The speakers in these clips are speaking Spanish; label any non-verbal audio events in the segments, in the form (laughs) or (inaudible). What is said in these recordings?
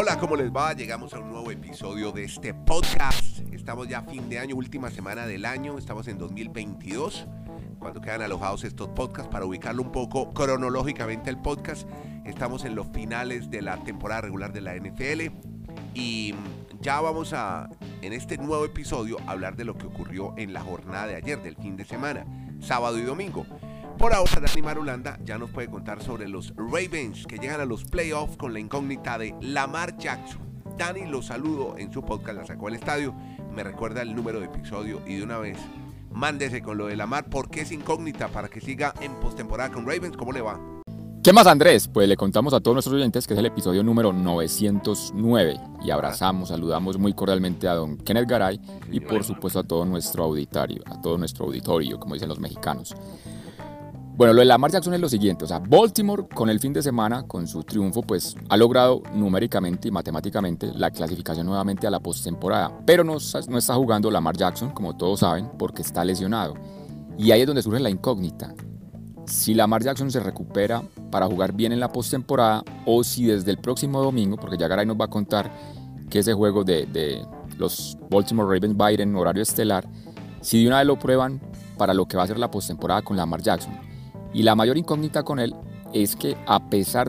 Hola, ¿cómo les va? Llegamos a un nuevo episodio de este podcast. Estamos ya a fin de año, última semana del año, estamos en 2022. Cuando quedan alojados estos podcasts, para ubicarlo un poco cronológicamente el podcast, estamos en los finales de la temporada regular de la NFL y ya vamos a, en este nuevo episodio, hablar de lo que ocurrió en la jornada de ayer, del fin de semana, sábado y domingo. Por ahora, Dani Marulanda ya nos puede contar sobre los Ravens que llegan a los playoffs con la incógnita de Lamar Jackson. Dani lo saludo en su podcast, la sacó al estadio, me recuerda el número de episodio y de una vez mándese con lo de Lamar porque es incógnita para que siga en postemporada con Ravens. ¿Cómo le va? ¿Qué más, Andrés? Pues le contamos a todos nuestros oyentes que es el episodio número 909 y abrazamos, saludamos muy cordialmente a don Kenneth Garay y por supuesto a todo nuestro auditorio, a todo nuestro auditorio, como dicen los mexicanos. Bueno, lo de Lamar Jackson es lo siguiente, o sea, Baltimore con el fin de semana, con su triunfo, pues ha logrado numéricamente y matemáticamente la clasificación nuevamente a la postemporada, pero no, está jugando Lamar Jackson, como todos saben, porque está lesionado. Y ahí es donde surge la incógnita. Si Lamar Jackson se recupera para jugar bien en la postemporada o si desde el próximo domingo, porque ya Garay nos va a contar que ese juego de, de los Baltimore Ravens va a ir en horario estelar, si de una vez lo prueban para lo que va a ser la postemporada con Lamar Jackson. Y la mayor incógnita con él es que a pesar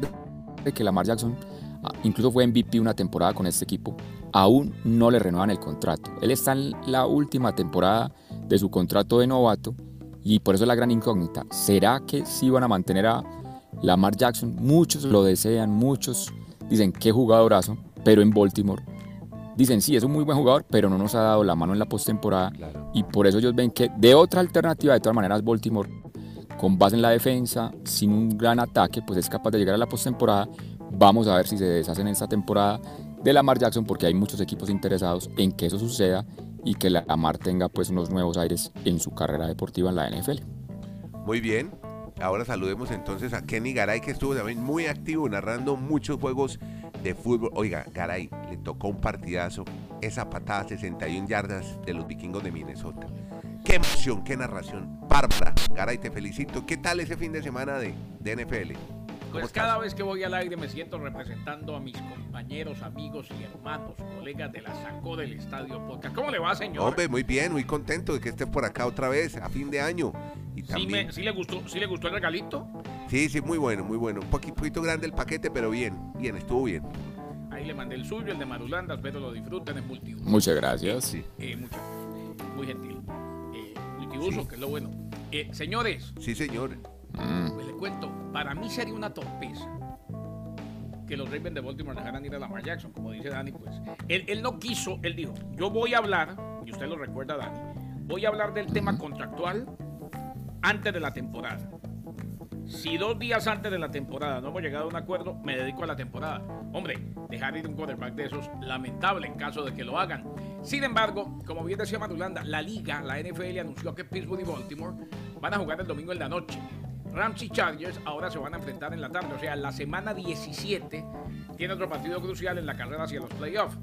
de que Lamar Jackson ah, incluso fue MVP una temporada con este equipo, aún no le renuevan el contrato. Él está en la última temporada de su contrato de novato y por eso es la gran incógnita. ¿Será que sí van a mantener a Lamar Jackson? Muchos lo desean, muchos dicen qué jugadorazo, pero en Baltimore dicen sí, es un muy buen jugador, pero no nos ha dado la mano en la postemporada y por eso ellos ven que de otra alternativa, de todas maneras, Baltimore con base en la defensa, sin un gran ataque, pues es capaz de llegar a la postemporada. Vamos a ver si se deshacen en esta temporada de Lamar Jackson, porque hay muchos equipos interesados en que eso suceda y que Lamar tenga pues unos nuevos aires en su carrera deportiva en la NFL. Muy bien. Ahora saludemos entonces a Kenny Garay, que estuvo también muy activo narrando muchos juegos de fútbol. Oiga, Garay, le tocó un partidazo, esa patada 61 yardas de los vikingos de Minnesota. Qué emoción, qué narración. Bárbara, Garay, te felicito. ¿Qué tal ese fin de semana de, NFL? Pues cada vez que voy al aire me siento representando a mis compañeros, amigos y hermanos, colegas de la Sacó del Estadio Podcast. ¿Cómo le va, señor? Hombre, muy bien, muy contento de que esté por acá otra vez a fin de año. Y también... ¿Sí, le gustó, ¿Sí le gustó el regalito? Sí, sí, muy bueno, muy bueno. Un poquito, grande el paquete, pero bien, bien, estuvo bien. Ahí le mandé el suyo, el de Marulanda, espero lo disfruten, es multiuso. Muchas gracias. Sí. Eh, muy gentil que es lo bueno. Eh, señores. Sí, señor. Mm. Pues le cuento, para mí sería una torpeza que los Ravens de Baltimore dejaran ir a Lamar Jackson, como dice Dani, pues. Él, él, no quiso, él dijo, yo voy a hablar, y usted lo recuerda, Dani, voy a hablar del tema contractual antes de la temporada. Si dos días antes de la temporada no hemos llegado a un acuerdo, me dedico a la temporada. Hombre, dejar ir un quarterback de esos, lamentable en caso de que lo hagan. Sin embargo, como bien decía Madulanda, la liga, la NFL anunció que Pittsburgh y Baltimore van a jugar el domingo en la noche. Rams Chargers ahora se van a enfrentar en la tarde, o sea, la semana 17 tiene otro partido crucial en la carrera hacia los playoffs.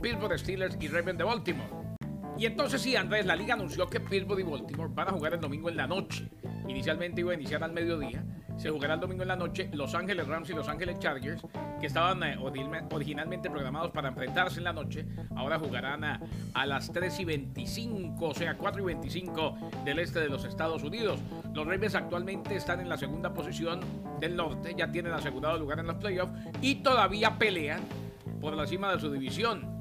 Pittsburgh Steelers y Ravens de Baltimore. Y entonces sí, Andrés, la liga anunció que Pittsburgh y Baltimore van a jugar el domingo en la noche. Inicialmente iba a iniciar al mediodía. Se jugará el domingo en la noche Los Ángeles Rams y Los Ángeles Chargers, que estaban eh, originalmente programados para enfrentarse en la noche. Ahora jugarán a, las 3 y 25, o sea, 4 y 25 del este de los Estados Unidos. Los Ravens actualmente están en la segunda posición del norte, ya tienen asegurado lugar en los playoffs y todavía pelean por la cima de su división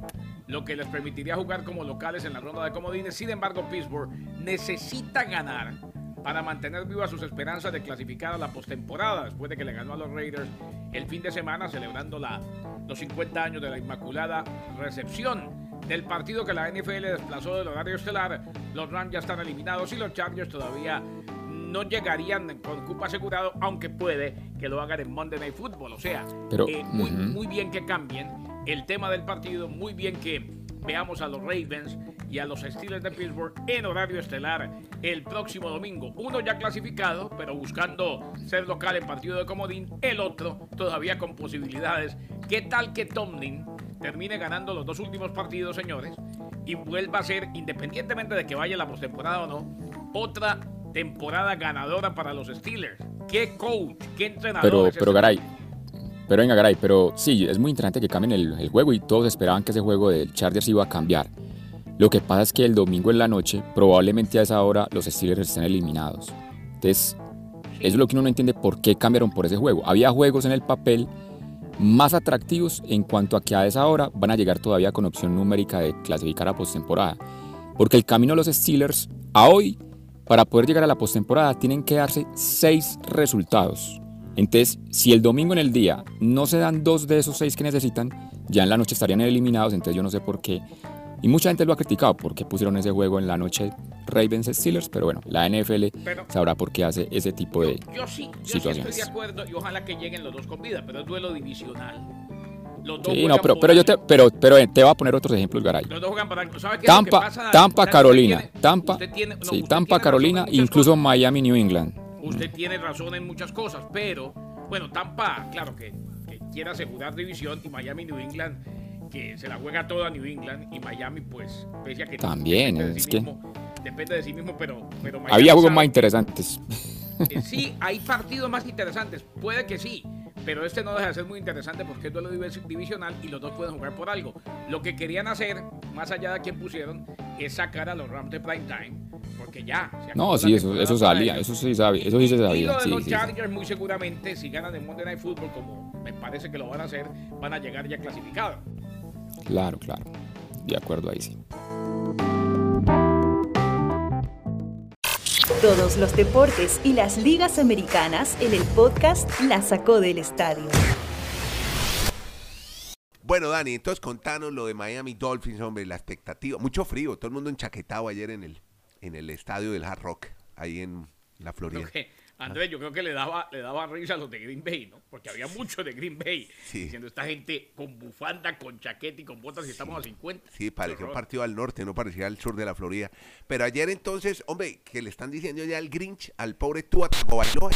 lo que les permitiría jugar como locales en la ronda de comodines. Sin embargo, Pittsburgh necesita ganar para mantener vivas sus esperanzas de clasificar a la postemporada después de que le ganó a los Raiders el fin de semana celebrando la, los 50 años de la Inmaculada Recepción. Del partido que la NFL desplazó del horario estelar, los Rams ya están eliminados y los Chargers todavía no llegarían con cupo asegurado, aunque puede que lo hagan en Monday Night Football. O sea, eh, muy, muy bien que cambien el tema del partido, muy bien que veamos a los Ravens y a los Steelers de Pittsburgh en horario estelar el próximo domingo. Uno ya clasificado, pero buscando ser local en partido de comodín. El otro todavía con posibilidades. ¿Qué tal que Tomlin termine ganando los dos últimos partidos, señores? Y vuelva a ser, independientemente de que vaya la postemporada o no, otra temporada ganadora para los Steelers. ¿Qué coach? ¿Qué entrenador? Pero, pero Garay, Pero venga, Garay, pero sí, es muy interesante que cambien el, el, juego y todos esperaban que ese juego del Chargers iba a cambiar. Lo que pasa es que el domingo en la noche, probablemente a esa hora, los Steelers estén eliminados. Entonces, eso es lo que uno no entiende por qué cambiaron por ese juego. Había juegos en el papel más atractivos en cuanto a que a esa hora van a llegar todavía con opción numérica de clasificar a postemporada. Porque el camino de los Steelers a hoy, para poder llegar a la postemporada, tienen que darse seis resultados. Entonces, si el domingo en el día no se dan dos de esos seis que necesitan, ya en la noche estarían eliminados. Entonces, yo no sé por qué. Y mucha gente lo ha criticado porque pusieron ese juego en la noche Ravens Steelers, pero bueno, la NFL pero, sabrá por qué hace ese tipo de yo, sí, yo situaciones. Sí estoy de acuerdo y ojalá que lleguen los dos con vida, pero es duelo divisional. Los dos sí, no, pero, pero yo te, pero, pero te voy a poner otros ejemplos, Garay. Los dos juegan para, ¿sabe qué Tampa, es lo que pasa, Tampa, Carolina, tiene, Tampa, tiene, no, sí, Tampa, Carolina, incluso. Miami, New England. Usted tiene razón en muchas cosas, pero bueno, Tampa, claro que, que quiere asegurar división y Miami, New England que se la juega toda New England y Miami, pues, pese a que también depende de es sí que mismo, depende de sí mismo, pero, pero Miami había juegos sabe- más interesantes. eh, sí, hay partidos más interesantes, puede que sí, pero este no deja de ser muy interesante porque es duelo divis- divisional y los dos pueden jugar por algo. Lo que querían hacer, más allá de quien pusieron, es sacar a los Rams de prime time, porque ya. No, sí, eso, eso salía, eso sí sabía, eso sí se Y sabía. lo de sí, los sí. Chargers muy seguramente, si ganan el Monday Night Football, como me parece que lo van a hacer, van a llegar ya clasificados. Claro, claro. De acuerdo ahí sí. Todos los deportes y las ligas americanas en el podcast La Sacó del Estadio. Bueno, Dani, entonces contanos lo de Miami Dolphins, hombre, la expectativa. Mucho frío, todo el mundo enchaquetado ayer en el, en el estadio del Hard Rock, ahí en la Florida. Que, Andrés, yo creo que le daba, le daba risa a los de Green Bay, ¿no? Porque había muchos de Green Bay Sí. diciendo esta gente con bufanda, con chaqueta y con botas y estamos a 50. Sí, parecía un partido al norte, no parecía al sur de la Florida. Pero ayer entonces, hombre, que le están diciendo ya al Grinch, al pobre Tua Tagovailoa,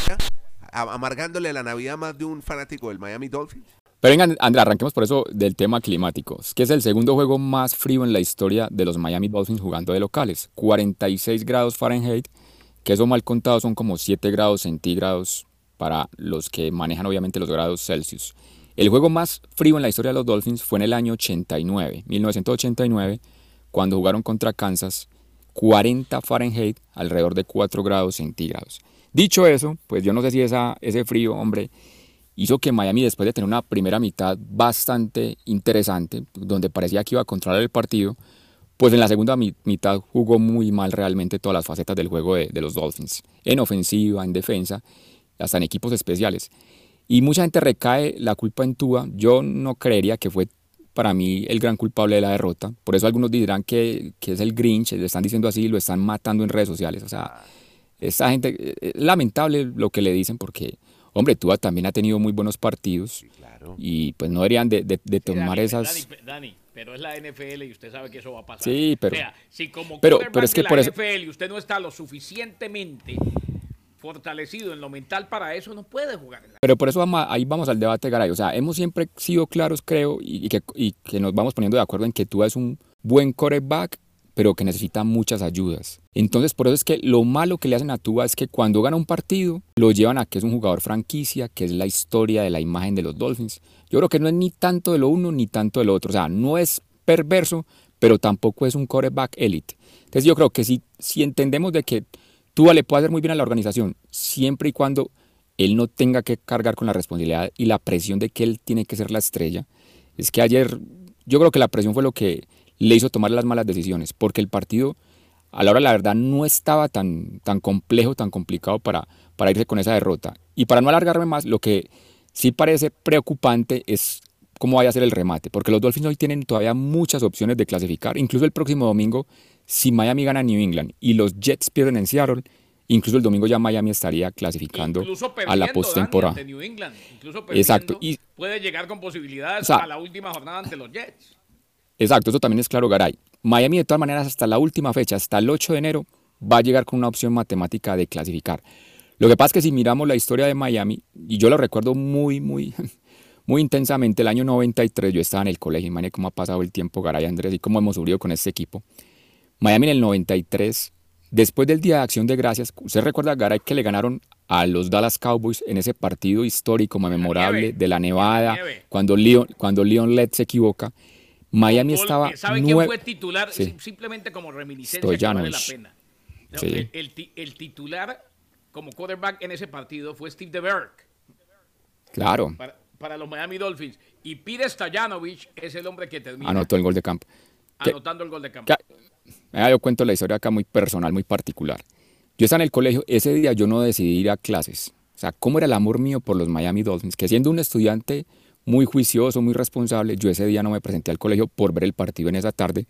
amargándole la Navidad más de un fanático del Miami Dolphins. Pero venga, Andrea, arranquemos por eso del tema climático, que es el segundo juego más frío en la historia de los Miami Dolphins jugando de locales. 46 grados Fahrenheit, que eso mal contado son como 7 grados centígrados para los que manejan obviamente los grados Celsius. El juego más frío en la historia de los Dolphins fue en el año 89, 1989, cuando jugaron contra Kansas, 40 Fahrenheit, alrededor de 4 grados centígrados. Dicho eso, pues yo no sé si esa, ese frío, hombre, hizo que Miami, después de tener una primera mitad bastante interesante, donde parecía que iba a controlar el partido, pues en la segunda mi- mitad jugó muy mal realmente todas las facetas del juego de, los Dolphins, en ofensiva, en defensa, hasta en equipos especiales. Y mucha gente recae la culpa en Tua. Yo no creería que fue para mí el gran culpable de la derrota. Por eso algunos dirán que, que es el Grinch, le están diciendo así, lo están matando en redes sociales. O sea, esta gente, eh, es lamentable lo que le dicen porque, hombre, Tua también ha tenido muy buenos partidos Claro. y pues no deberían de, de- de Sí, tomar Dani, esas... Dani, Dani, pero es la NFL y usted sabe que eso va a pasar. Sí, pero- O sea, si como pero- pero es que de la por eso- NFL y usted no está lo suficientemente fortalecido en lo mental para eso, no puede jugar. en la- Pero por eso vamos a- ahí vamos al debate, Garay. O sea, hemos siempre sido claros, creo, y, y que, y que nos vamos poniendo de acuerdo en que Tua es un buen quarterback, pero que necesita muchas ayudas. Entonces, por eso es que lo malo que le hacen a Tua es que cuando gana un partido, lo llevan a que es un jugador franquicia, que es la historia de la imagen de los Dolphins. Yo creo que no es ni tanto de lo uno ni tanto de lo otro. O sea, no es perverso, pero tampoco es un quarterback elite. Entonces, yo creo que si, si entendemos de que Tua le puede hacer muy bien a la organización, siempre y cuando él no tenga que cargar con la responsabilidad y la presión de que él tiene que ser la estrella. Es que ayer yo creo que la presión fue lo que le hizo tomar las malas decisiones, porque el partido a la hora la verdad no estaba tan, tan complejo, tan complicado para, para irse con esa derrota. Y para no alargarme más, lo que sí parece preocupante es cómo vaya a ser el remate, porque los Dolphins hoy tienen todavía muchas opciones de clasificar, incluso el próximo domingo, si Miami gana New England y los Jets pierden en Seattle, incluso el domingo ya Miami estaría clasificando a la postemporada. Exacto, y- puede llegar con posibilidades O sea- a la última jornada ante los Jets. Exacto, eso también es claro, Garay. Miami de todas maneras hasta la última fecha, hasta el 8 de enero, va a llegar con una opción matemática de clasificar. Lo que pasa es que si miramos la historia de Miami, y yo lo recuerdo muy, muy, (laughs) muy intensamente, el año 93 yo estaba en el colegio, imagínate cómo ha pasado el tiempo, Garay Andrés, y cómo hemos subido con este equipo. Miami en el 93, después del Día de Acción de Gracias, usted recuerda, Garay, que le ganaron a los Dallas Cowboys en ese partido histórico, memorable de la Nevada, cuando Leon, cuando Leon Led se equivoca. Miami Gol, estaba eh, ¿Sabe quién fue titular? Sí. Simplemente como reminiscencia que vale la pena. No, Sí. el, el ti- el titular como quarterback en ese partido fue Steve DeBerg Claro, para, para los Miami Dolphins. Y Peter Stoyanovich es el hombre que termina anotó el gol de campo. Que- anotando el gol de campo. que- yo cuento la historia acá muy personal, muy particular. Yo estaba en el colegio, ese día yo no decidí ir a clases. O sea, cómo era el amor mío por los Miami Dolphins, que siendo un estudiante muy juicioso, muy responsable, yo ese día no me presenté al colegio por ver el partido en esa tarde,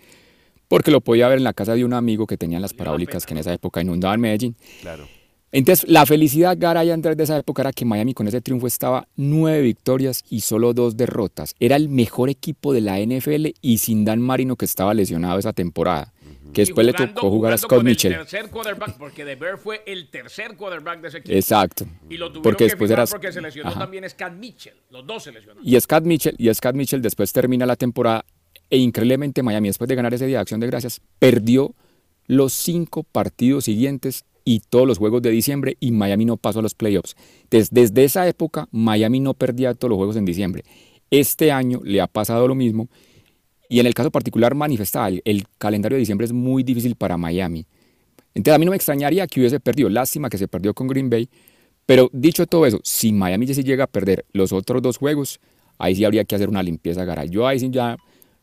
porque lo podía ver en la casa de un amigo que tenía las parabólicas que en esa época inundaban Medellín. Claro. Entonces, la felicidad, Gara y Andrés, de esa época era que Miami con ese triunfo estaba nueve victorias y solo dos derrotas. Era el mejor equipo de la NFL y sin Dan Marino, que estaba lesionado esa temporada. Que después le tocó jugar a Scott Mitchell. El tercer quarterback, porque DeBerg fue el tercer quarterback de ese equipo. Exacto. Y lo tuvieron Porque que después era. porque se lesionó Ajá. también Scott Mitchell. Los dos se lesionaron. Y Scott Mitchell, y Scott Mitchell después termina la temporada e increíblemente Miami, después de ganar ese día de acción de gracias, perdió los cinco partidos siguientes y todos los juegos de diciembre y Miami no pasó a los playoffs. Des- desde esa época, Miami no perdía todos los juegos en diciembre. Este año le ha pasado lo mismo y en el caso particular manifestaba, el, calendario de diciembre es muy difícil para Miami. Entonces a mí no me extrañaría que hubiese perdido, lástima que se perdió con Green Bay, pero dicho todo eso, si Miami ya sí llega a perder los otros dos juegos, ahí sí habría que hacer una limpieza, Garay. Yo ahí sí ya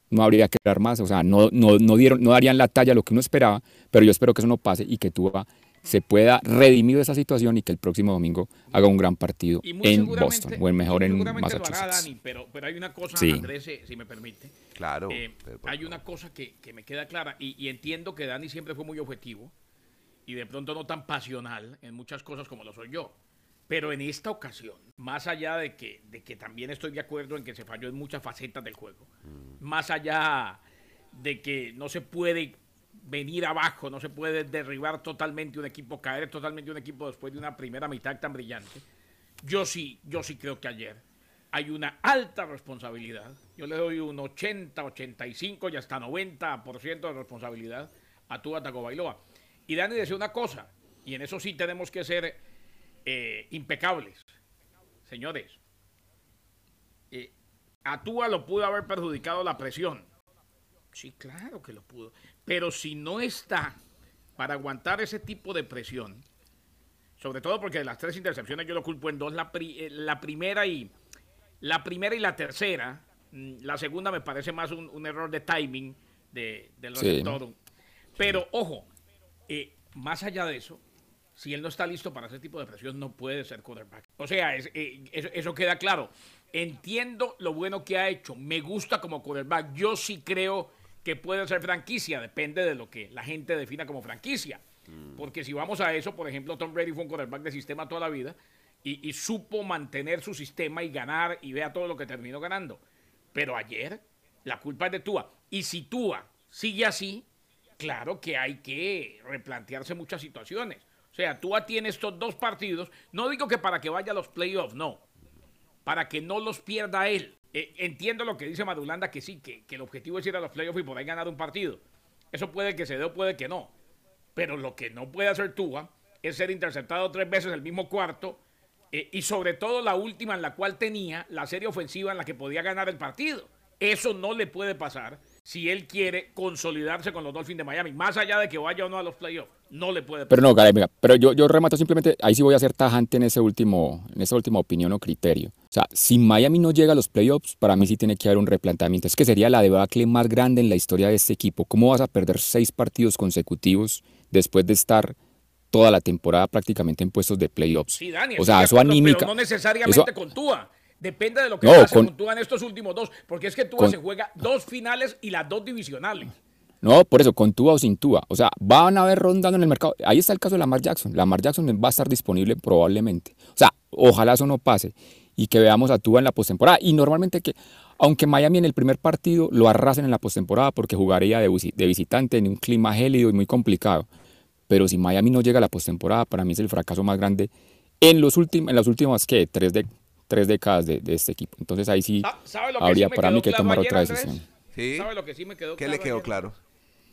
no habría que dar más, o sea, no, no, no, dieron, no darían la talla lo que uno esperaba, pero yo espero que eso no pase y que Tua se pueda redimir de esa situación y que el próximo domingo haga un gran partido en seguramente- Boston, o en mejor en seguramente lo hará, Massachusetts. Dani, pero, pero hay una cosa, Sí. Andrés, eh, si me permite. Claro. Eh, hay una cosa que, que me queda clara y, y entiendo que Dani siempre fue muy objetivo y de pronto no tan pasional en muchas cosas como lo soy yo. Pero en esta ocasión, más allá de que, de que también estoy de acuerdo en que se falló en muchas facetas del juego, más allá de que no se puede venir abajo, no se puede derribar totalmente un equipo, caer totalmente un equipo después de una primera mitad tan brillante, yo sí, yo sí creo que ayer hay una alta responsabilidad. Yo le doy un 80, 85 y hasta 90% de responsabilidad a Tua Tagovailoa. Y Dani decía una cosa, y en eso sí tenemos que ser eh, impecables. Señores, eh, a Tua lo pudo haber perjudicado la presión. Sí, claro que lo pudo. Pero si no está para aguantar ese tipo de presión, sobre todo porque de las tres intercepciones yo lo culpo en dos, la, pri- eh, la primera y la primera y la tercera, mm, la segunda me parece más un, un error de timing de, del Sí. receptor. Pero ojo, eh, más allá de eso, si él no está listo para ese tipo de presión, no puede ser quarterback. O sea, es- eh, eso, eso queda claro. Entiendo lo bueno que ha hecho. Me gusta como quarterback. Yo sí creo que puede ser franquicia. Depende de lo que la gente defina como franquicia. Porque si vamos a eso, por ejemplo, Tom Brady fue un quarterback de sistema toda la vida y, y supo mantener su sistema y ganar y vea todo lo que terminó ganando. Pero ayer la culpa es de Tua. Y si Tua sigue así, claro que hay que replantearse muchas situaciones. O sea, Tua tiene estos dos partidos. No digo que para que vaya a los playoffs, no. Para que no los pierda él. Eh, entiendo lo que dice Madulanda, que sí, que, el objetivo es ir a los playoffs y por ahí ganar un partido. Eso puede que se dé o puede que no. Pero lo que no puede hacer Tua es ser interceptado tres veces el mismo cuarto eh, y sobre todo la última en la cual tenía la serie ofensiva en la que podía ganar el partido. Eso no le puede pasar si él quiere consolidarse con los Dolphins de Miami. Más allá de que vaya o no a los playoffs, no le puede pasar. Pero no, Garay, mira, pero yo, yo remato simplemente, ahí sí voy a ser tajante en ese último, en esa última opinión o criterio. O sea, si Miami no llega a los playoffs, para mí sí tiene que haber un replanteamiento. Es que sería la debacle más grande en la historia de este equipo. ¿Cómo vas a perder seis partidos consecutivos después de estar toda la temporada prácticamente en puestos de playoffs? Sí, Dani, o sea, eso acuerdo, anímica. Pero no necesariamente eso- con Tua. Depende de lo que No, pase con, con- Tua en estos últimos dos. Porque es que Tua con- se juega dos finales y las dos divisionales. No, por eso, con Tua o sin Tua. O sea, van a haber rondando en el mercado. Ahí está el caso de Lamar Jackson. Lamar Jackson va a estar disponible probablemente. O sea, ojalá eso no pase y que veamos a Tua en la postemporada. Y normalmente que, aunque Miami en el primer partido lo arrasen en la postemporada porque jugaría de, visi- de visitante en un clima gélido y muy complicado. Pero si Miami no llega a la postemporada, para mí es el fracaso más grande en, los últimos, en las últimas, ¿qué? Tres, de, tres décadas de, de este equipo. Entonces ahí sí Sa- ¿Sabe lo que habría para mí que tomar otra decisión. Sí. ¿Sabe lo que sí me quedó ¿Qué claro? le quedó ayer? claro?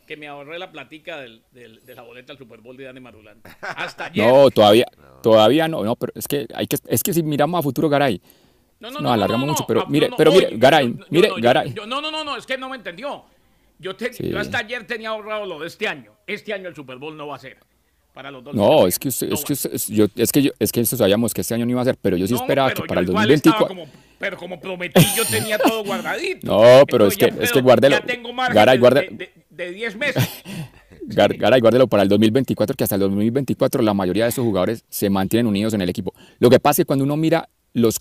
que me ahorré la platica del, del- de la boleta al Super Bowl de Dani Marulanda. (laughs) Hasta ayer. No, todavía, todavía no, no, pero es que hay que, es que si miramos a futuro, Garay, No, nos alargamos mucho, pero mire, pero mire, Garay, mire, no, Garay. no, no, no, no, es que no me entendió. Yo, te- Sí. yo hasta ayer tenía ahorrado lo de este año. Este año el Super Bowl no va a ser para los dos. No, es que usted, es que usted- es- yo, es que yo, es que eso sabíamos que este año no iba a ser, pero yo sí esperaba que para el 2024. Como, pero como prometí, yo tenía todo guardadito. No, pero es ya que- es que guárdelo. Ya tengo margen Garay, de- guarde- de, de- de 10 meses. (laughs) Gar- Garay, guárdelo para el 2024, que hasta el 2024 la mayoría de esos jugadores se mantienen unidos en el equipo. Lo que pasa es que cuando uno mira los,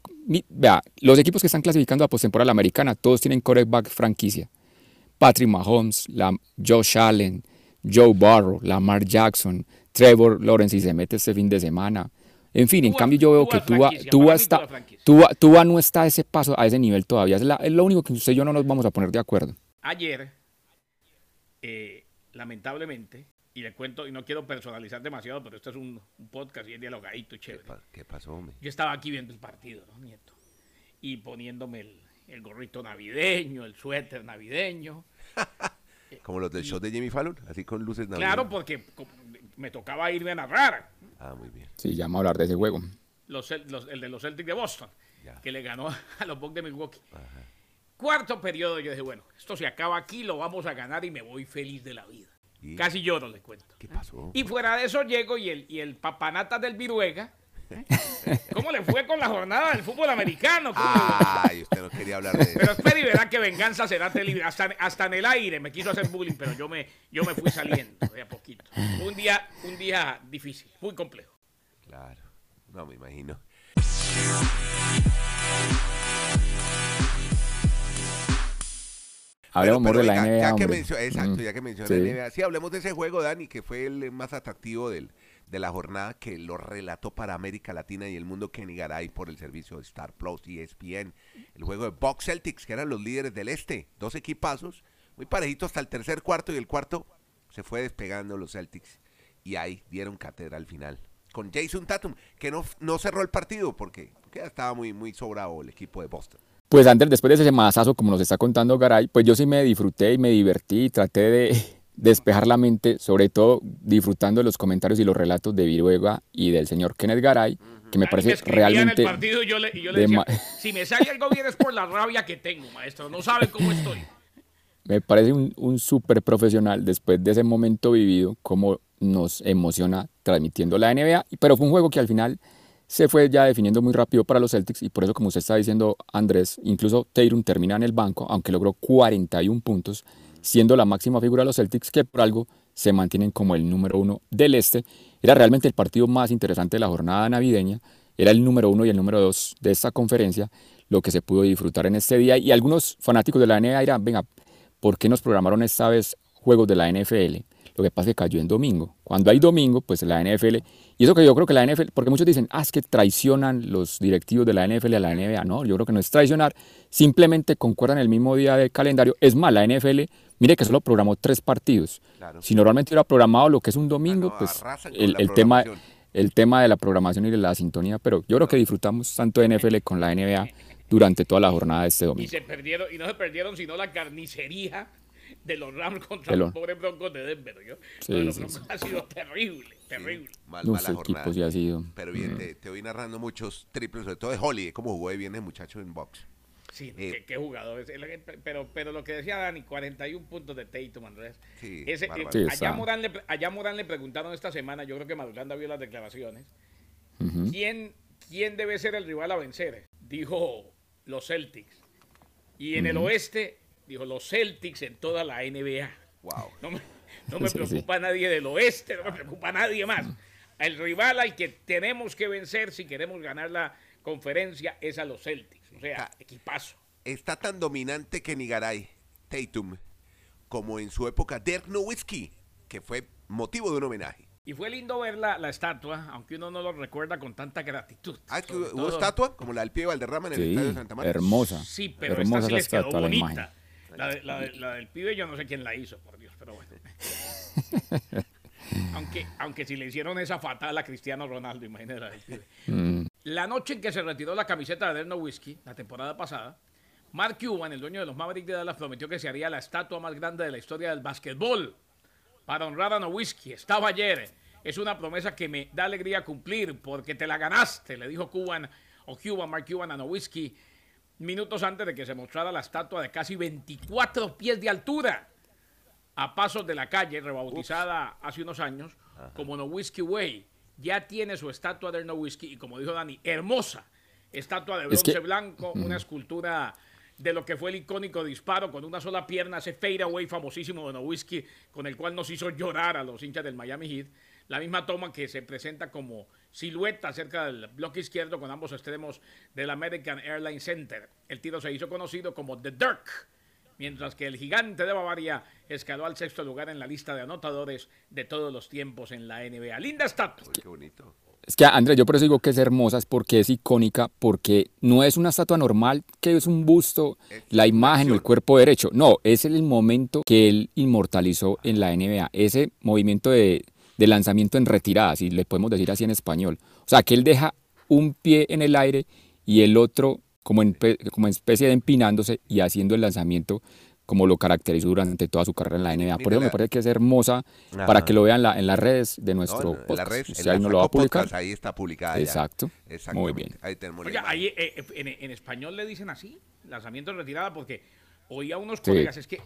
vea, los equipos que están clasificando a postemporada la americana, todos tienen quarterback franquicia. Patrick Mahomes, la, Josh Allen, Joe Burrow, Lamar Jackson, Trevor Lawrence, y se mete este fin de semana. En fin, en cambio yo veo Tua que Tua, franquicia, Tua para mí está, no está a ese paso, a ese nivel todavía. Es, la- es lo único que usted y yo no nos vamos a poner de acuerdo. Ayer, eh, lamentablemente, y le cuento, y no quiero personalizar demasiado, pero esto es un, un podcast y es dialogadito y ¿Qué, chévere. pa- qué pasó, hombre? Yo estaba aquí viendo el partido, ¿no, Nieto? Y poniéndome el, el gorrito navideño, el suéter navideño. (laughs) Como los del show de Jimmy Fallon, así con luces navideñas. Claro, porque me tocaba irme a narrar Ah, muy bien. Sí, ya vamos a hablar de ese juego. los, Cel- los- el de los Celtics de Boston, Ya. que le ganó (laughs) a los Bucks de Milwaukee. Cuarto periodo, yo dije, bueno, esto se acaba aquí, lo vamos a ganar y me voy feliz de la vida. ¿Y? Casi lloro, le cuento. ¿Qué pasó? Y fuera de eso llego y el, y el papanata del Viruega. (laughs) ¿Cómo le fue con la jornada del fútbol americano? ¿Cómo le- Ay, usted no quería hablar de Pero eso. espera y verá que venganza será terrible. Hasta, hasta en el aire me quiso hacer bullying, pero yo me, yo me fui saliendo de a poquito. Un día, un día difícil, muy complejo. Claro. No, me imagino. Hablemos Pero- de pero la NBA, ya que hombre. mencio- exacto, Mm, ya que mencioné sí. la NBA. Sí, hablemos de ese juego, Dani, que fue el más atractivo del, de la jornada que lo relató para América Latina y el mundo Kenny Garay por el servicio de Star Plus y ESPN. El juego de Box Celtics, que eran los líderes del este. Dos equipazos, muy parejitos hasta el tercer cuarto y el cuarto se fue despegando los Celtics. Y ahí dieron cátedra al final. Con Jason Tatum, que no, no cerró el partido porque, ya estaba muy, muy sobrado el equipo de Boston. Pues Ander, después de ese mazazo, como nos está contando Garay, pues yo sí me disfruté y me divertí traté de despejar la mente, sobre todo disfrutando de los comentarios y los relatos de Viruega y del señor Kenneth Garay, que me parece escribían realmente... el partido y yo le, y yo le de decía, ma- si me sale algo bien es por la rabia que tengo, maestro. No sabe cómo estoy. (laughs) Me parece un, un súper profesional después de ese momento vivido, como nos emociona transmitiendo la NBA, pero fue un juego que al final se fue ya definiendo muy rápido para los Celtics y por eso, como usted está diciendo, Andrés, incluso Tatum termina en el banco, aunque logró 41 puntos, siendo la máxima figura de los Celtics, que por algo se mantienen como el número uno del este. Era realmente el partido más interesante de la jornada navideña, era el número uno y el número dos de esta conferencia, lo que se pudo disfrutar en este día. Y algunos fanáticos de la NBA dirán, venga, ¿por qué nos programaron esta vez juegos de la NFL? Lo que pasa es que cayó en domingo. Cuando hay domingo, pues la NFL, y eso que yo creo que la NFL, porque muchos dicen, ah, es que traicionan los directivos de la NFL a la NBA. No, yo creo que no es traicionar, simplemente concuerdan el mismo día del calendario. Es más, la NFL, mire que solo programó tres partidos. Claro. Si normalmente hubiera programado lo que es un domingo, no, pues el, tema, el tema de la programación y de la sintonía, pero yo creo que disfrutamos tanto de NFL con la NBA durante toda la jornada de este Y domingo. se perdieron, y no se perdieron sino la carnicería de los Rams contra los pobres broncos de Denver. ¿yo? Sí, Lo de los sí, Broncos ha sido terrible, terrible. Mal, No mala sé, jornada. equipo sí ha sido. Pero bien, te, te voy narrando muchos triples, sobre todo de Holly, cómo jugó de bien el muchacho en box. Sí, Eh, qué, qué jugador. Pero, pero lo que decía Dani, 41 puntos de Tatum, Andrés. Sí, Ese, eh, allá. Morán le, pre- allá Morán le preguntaron esta semana, yo creo que Maduranda vio las declaraciones. ¿quién, ¿quién debe ser el rival a vencer? Dijo los Celtics. Y en el oeste, dijo los Celtics en toda la NBA. Wow. No me, no me (laughs) Sí, sí. preocupa nadie del oeste, no me preocupa nadie más. El rival al que tenemos que vencer si queremos ganar la conferencia es a los Celtics. O sea, equipazo. Está tan dominante que Nigaray, Tatum, como en su época Dirk Nowitzki, que fue motivo de un homenaje. Y fue lindo ver la, la estatua, aunque uno no lo recuerda con tanta gratitud. Ah, que hubo todo- estatua, como la del pie de Valderrama en el Sí, estadio de Santa Marta. hermosa. Sí, pero hermosa esta sí les quedó estatua, la imagen. bonita. La, de- la de- la del pibe yo no sé quién la hizo, por Dios, pero bueno. (laughs) aunque, aunque si le hicieron esa fatal a Cristiano Ronaldo, imagínate la del pibe. Mm, La noche en que se retiró la camiseta de Derno Whiskey, la temporada pasada, Mark Cuban, el dueño de los Mavericks de Dallas, prometió que se haría la estatua más grande de la historia del básquetbol. para honrar a Nowitzki. Estaba ayer. Es una promesa que me da alegría cumplir porque te la ganaste, le dijo Cuban o Cuban, Mark Cuban a Nowitzki minutos antes de que se mostrara la estatua de casi 24 pies de altura a pasos de la calle, rebautizada hace unos años como Nowitzki Way. Ya tiene su estatua de Nowitzki y como dijo Dani, hermosa estatua de Es que- bronce blanco, una escultura de lo que fue el icónico disparo con una sola pierna, ese fadeaway famosísimo de Nowitzki, con el cual nos hizo llorar a los hinchas del Miami Heat. La misma toma que se presenta como silueta cerca del bloque izquierdo con ambos extremos del American Airlines Center. El tiro se hizo conocido como The Dirk, mientras que el gigante de Bavaria escaló al sexto lugar en la lista de anotadores de todos los tiempos en la NBA. Linda estatua. Qué bonito. Es que Andrés, yo por eso digo que es hermosa, es porque es icónica, porque no es una estatua normal que es un busto, Es la imagen o el cuerpo derecho. No, es el momento que él inmortalizó en la NBA, ese movimiento de, de lanzamiento en retirada, si le podemos decir así en español. O sea, que él deja un pie en el aire y el otro como en, pe- como especie de empinándose y haciendo el lanzamiento como lo caracterizó durante toda su carrera en la NBA. Por eso me parece que es hermosa Ajá. para que lo vean la- en las redes de No, nuestro en la podcast. red, en ahí no lo va a publicar. Podcast, ahí está publicada ya. Exacto. Muy Exactamente. bien. Ahí tenemos la Oiga, ahí, eh, eh, en, en español le dicen así, lanzamiento en retirada, porque oía a unos Sí. colegas, es que,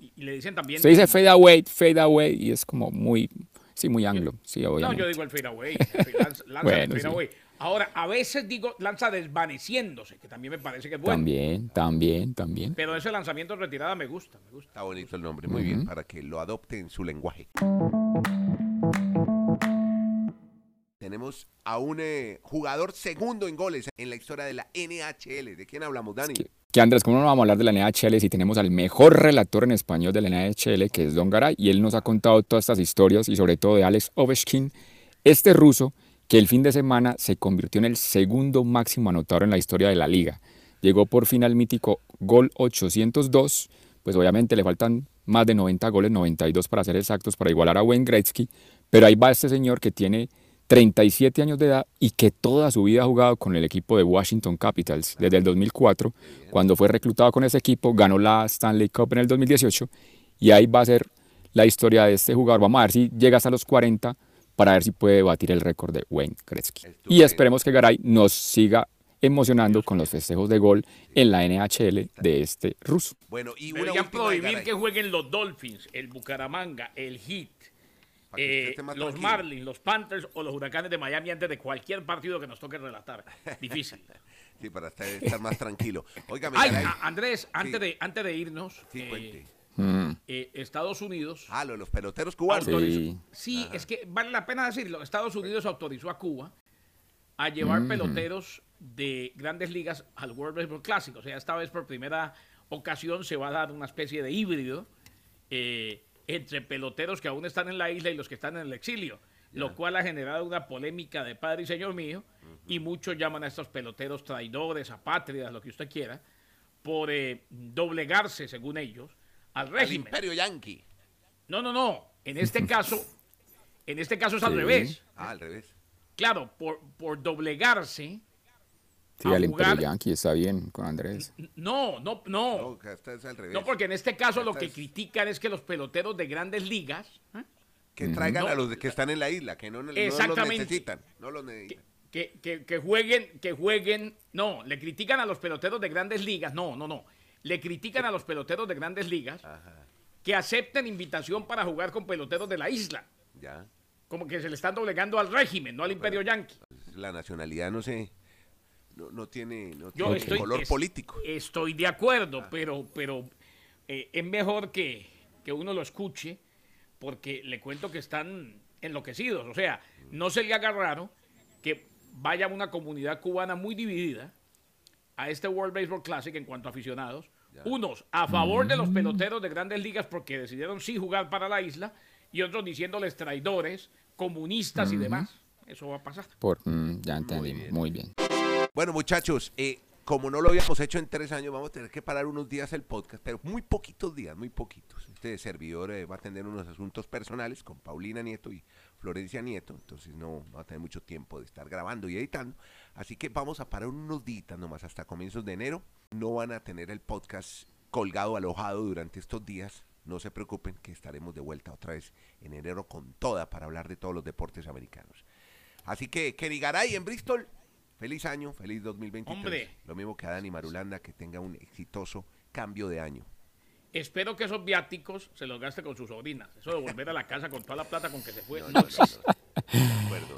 y le dicen también... Se dice fade away, fade away y es como muy, sí, muy anglo. Sí, No, yo digo el fade away, (laughs) lanza, lanza Bueno, el sí. Ahora, a veces digo lanza desvaneciéndose, que también me parece que es bueno. También, también, también. Pero ese lanzamiento en retirada me gusta, me gusta. Está bonito el nombre, muy bien, para que lo adopte en su lenguaje. Tenemos a un eh, jugador segundo en goles en la historia de la NHL. ¿De quién hablamos, Dani? Que, que, Andrés, ¿cómo no vamos a hablar de la NHL si tenemos al mejor relator en español de la NHL, que es Don Garay? Y él nos ha contado todas estas historias y sobre todo de Alex Ovechkin, este ruso que el fin de semana se convirtió en el segundo máximo anotador en la historia de la liga. Llegó por fin al mítico gol 802, pues obviamente le faltan más de 90 goles, 92 para ser exactos, para igualar a Wayne Gretzky, pero ahí va este señor que tiene 37 años de edad y que toda su vida ha jugado con el equipo de Washington Capitals desde el 2004, cuando fue reclutado con ese equipo, ganó la Stanley Cup en el 2018 y ahí va a ser la historia de este jugador. Vamos a ver si llega hasta los 40 para ver si puede batir el récord de Wayne Gretzky. Y esperemos que Garay nos siga emocionando con los festejos de gol en la NHL de este ruso. Bueno, y Deberían última de prohibir Garay, que jueguen los Dolphins, el Bucaramanga, el Heat, eh, los tranquilo. Marlins, los Panthers o los Huracanes de Miami antes de cualquier partido que nos toque relatar. Difícil. (laughs) Sí, para estar, estar más tranquilo. Óigame, Ay, a- Andrés, antes, Sí. de, antes de irnos, Sí, eh. Mm, eh, Estados Unidos Ah, lo de los peloteros cubanos. Sí. es que vale la pena decirlo. Estados Unidos autorizó a Cuba a llevar Mm. peloteros de grandes ligas al World Baseball Classic. O sea, esta vez por primera ocasión se va a dar una especie de híbrido eh, entre peloteros que aún están en la isla y los que están en el exilio. Lo cual ha generado una polémica de padre y señor mío. Y muchos llaman a estos peloteros traidores, apátridas, lo que usted quiera, por eh, doblegarse, según ellos, al Al régimen. imperio yanqui. No, no, no. En este (laughs) caso, en este caso es al Sí. revés. Ah, al revés. Claro, por, por doblegarse. Sí, al Imperio Yankee está bien con Andrés. No, no, no. No, que esta es al revés. No, porque en este caso lo Esta que es- critican es que los peloteros de grandes ligas ¿eh? Que traigan No. a los que están en la isla, que no, no los Exactamente. necesitan. No los necesitan. que, que- que jueguen, que jueguen. No, le critican a los peloteros de grandes ligas. No, no, no. Le critican a los peloteros de grandes ligas que acepten invitación para jugar con peloteros de la isla. Ya. Como que se le están doblegando al régimen, no al imperio yanqui. La nacionalidad no sé. No, no tiene, no Yo tiene estoy, color es- político. Estoy de acuerdo, pero, pero eh, es mejor que, que uno lo escuche porque le cuento que están enloquecidos. O sea, no se le haga raro que vaya una comunidad cubana muy dividida a este World Baseball Classic en cuanto a aficionados. Unos a favor de los peloteros de grandes ligas porque decidieron sí jugar para la isla y otros diciéndoles traidores, comunistas y demás. Eso va a pasar. Por, mm, ya entendimos, muy bien. Bueno, muchachos, eh, como no lo habíamos hecho en tres años, vamos a tener que parar unos días el podcast, pero muy poquitos días, muy poquitos. Este servidor eh, va a tener unos asuntos personales con Paulina Nieto y Florencia Nieto, entonces no va a tener mucho tiempo de estar grabando y editando. Así que vamos a parar unos días nomás hasta comienzos de enero. No van a tener el podcast colgado, alojado durante estos días, no se preocupen que estaremos de vuelta otra vez en enero con toda para hablar de todos los deportes americanos. Así que, Kenny Garay en Bristol, feliz año, feliz 2023. Hombre. Lo mismo que a Dani Marulanda, que tenga un exitoso cambio de año. Espero que esos viáticos se los gaste con sus sobrinas. Eso de volver a la casa con toda la plata con que se fue. No, No no,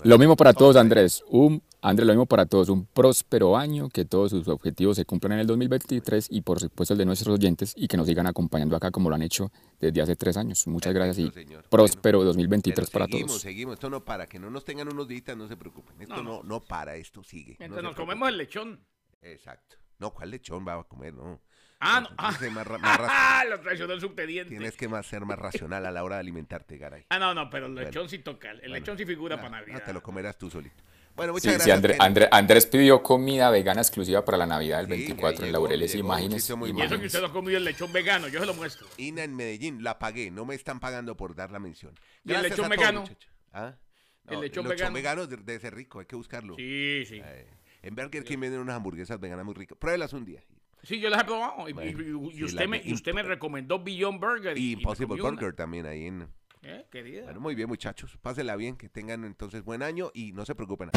Lo mismo para todos, Todo Andrés. Un, Andrés, lo mismo para todos. Un próspero año, que todos sus objetivos se cumplan en el 2023 y por supuesto el de nuestros oyentes y que nos sigan acompañando acá como lo han hecho desde hace tres años. Muchas gracias y señor. próspero Pero 2023 para seguimos, todos. seguimos. Esto no para. Que no nos tengan unos días, no se preocupen. Esto No, no, para, esto sigue. Mientras nos preocupen. comemos el lechón. Exacto. No, ¿cuál lechón va a comer? No. Ah, no. Tienes Ah, que, más ra- (laughs) más ra- ah, lo traicionó el subteniente. tienes que más ser más racional a la hora de alimentarte, Garay. Ah, no, no, pero el Bueno. lechón sí toca. El Bueno, lechón sí figura Ah, para ah, Navidad. te lo comerás tú solito. Bueno, Sí, muchas sí, gracias. André-. André- Andrés pidió comida vegana exclusiva para la Navidad del Sí, 24 ya en Laureles. Imagínense. muy Y eso bueno. que usted lo ha comido el lechón vegano, yo se lo muestro. Ina en Medellín, la pagué. No me están pagando por dar la mención. ¿Y el lechón vegano? ¿Ah? ¿El lechón vegano vegano? debe ser rico, hay que buscarlo. Sí, sí. En Burger King venden unas hamburguesas veganas muy ricas. Pruébelas un día. Sí, yo las he probado. Y, Bueno, y- y sí, usted, me, y usted me recomendó Beyond Burger. Y, Impossible. Burger también ahí en... Eh, querida. Bueno, muy bien, muchachos. Pásenla bien, que tengan entonces buen año y no se preocupen.